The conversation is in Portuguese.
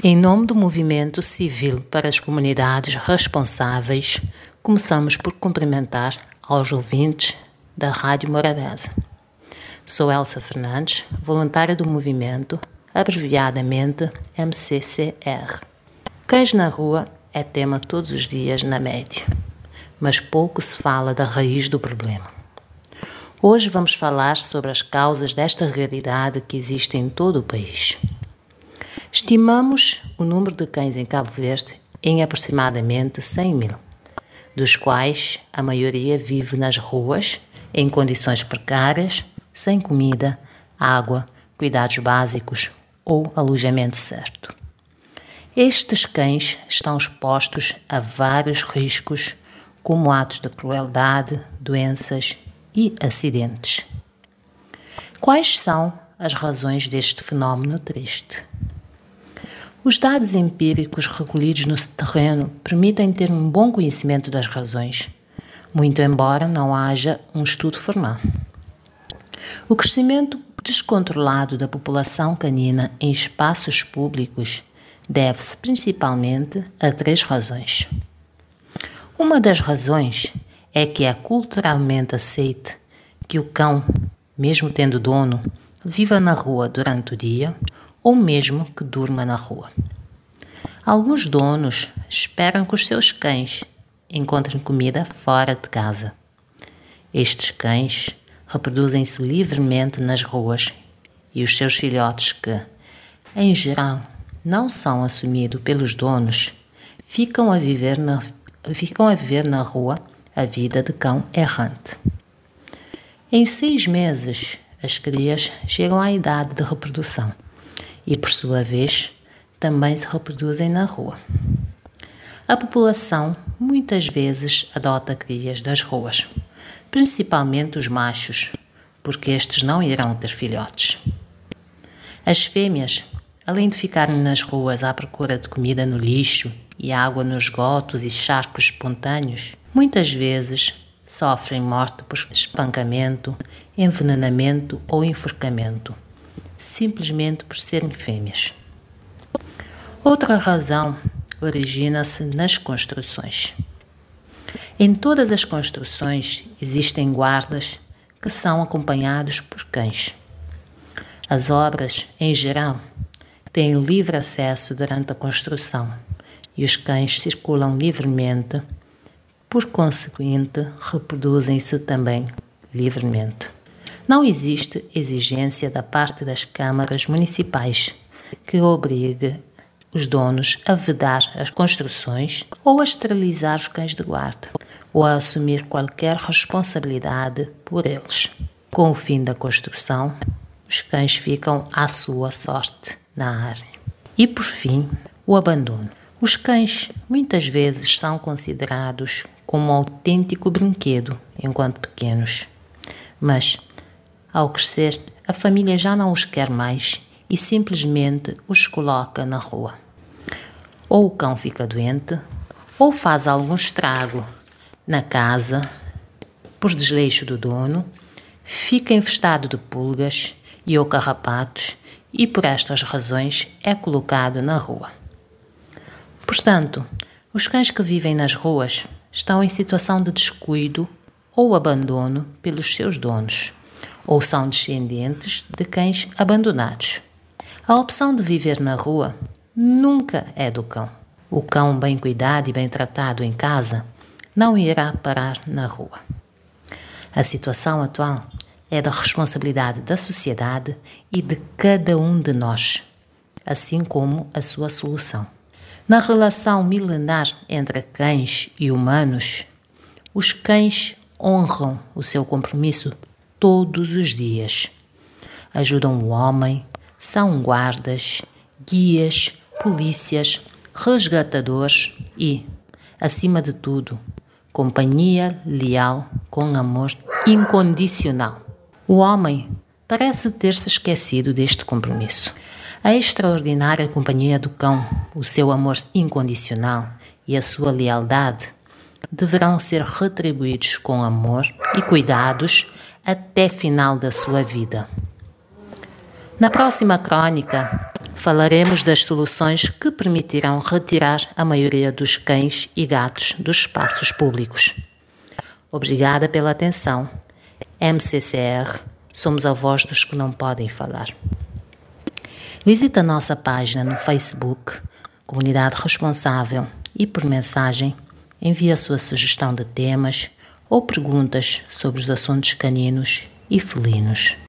Em nome do Movimento Civil para as Comunidades Responsáveis, começamos por cumprimentar aos ouvintes da Rádio Morabeza. Sou Elsa Fernandes, voluntária do movimento, abreviadamente MCCR. Cães na rua é tema todos os dias na média, mas pouco se fala da raiz do problema. Hoje vamos falar sobre as causas desta realidade que existe em todo o país. Estimamos o número de cães em Cabo Verde em aproximadamente 100 mil, dos quais a maioria vive nas ruas, em condições precárias, sem comida, água, cuidados básicos ou alojamento certo. Estes cães estão expostos a vários riscos, como atos de crueldade, doenças e acidentes. Quais são as razões deste fenómeno triste? Os dados empíricos recolhidos no terreno permitem ter um bom conhecimento das razões, muito embora não haja um estudo formal. O crescimento descontrolado da população canina em espaços públicos deve-se principalmente a três razões. Uma das razões é que é culturalmente aceite que o cão, mesmo tendo dono, viva na rua durante o dia ou mesmo que durma na rua. Alguns donos esperam que os seus cães encontrem comida fora de casa. Estes cães reproduzem-se livremente nas ruas e os seus filhotes, que, em geral, não são assumidos pelos donos, ficam a viver na, ficam a viver na rua a vida de cão errante. Em seis meses, as crias chegam à idade de reprodução e, por sua vez, também se reproduzem na rua. A população muitas vezes adota crias das ruas, principalmente os machos, porque estes não irão ter filhotes. As fêmeas, além de ficarem nas ruas à procura de comida no lixo e água nos esgotos e charcos espontâneos, muitas vezes sofrem morte por espancamento, envenenamento ou enforcamento simplesmente por serem fêmeas. Outra razão origina-se nas construções. Em todas as construções existem guardas que são acompanhados por cães. As obras, em geral, têm livre acesso durante a construção e os cães circulam livremente, por conseguinte, reproduzem-se também livremente. Não existe exigência da parte das câmaras municipais que obrigue os donos a vedar as construções ou a esterilizar os cães de guarda ou a assumir qualquer responsabilidade por eles. Com o fim da construção, os cães ficam à sua sorte na área. E por fim, o abandono. Os cães muitas vezes são considerados como um autêntico brinquedo enquanto pequenos, mas ao crescer, a família já não os quer mais e simplesmente os coloca na rua. Ou o cão fica doente, ou faz algum estrago na casa por desleixo do dono, fica infestado de pulgas e ou carrapatos e por estas razões é colocado na rua. Portanto, os cães que vivem nas ruas estão em situação de descuido ou abandono pelos seus donos ou são descendentes de cães abandonados. A opção de viver na rua nunca é do cão. O cão bem cuidado e bem tratado em casa não irá parar na rua. A situação atual é da responsabilidade da sociedade e de cada um de nós, assim como a sua solução. Na relação milenar entre cães e humanos, os cães honram o seu compromisso todos os dias. Ajudam o homem, são guardas, guias, polícias, resgatadores e, acima de tudo, companhia leal com amor incondicional. O homem parece ter-se esquecido deste compromisso. A extraordinária companhia do cão, o seu amor incondicional e a sua lealdade deverão ser retribuídos com amor e cuidados até final da sua vida. Na próxima crônica, falaremos das soluções que permitirão retirar a maioria dos cães e gatos dos espaços públicos. Obrigada pela atenção. MCCR, somos a voz dos que não podem falar. Visite a nossa página no Facebook, Comunidade Responsável, e por mensagem envie a sua sugestão de temas ou perguntas sobre os assuntos caninos e felinos.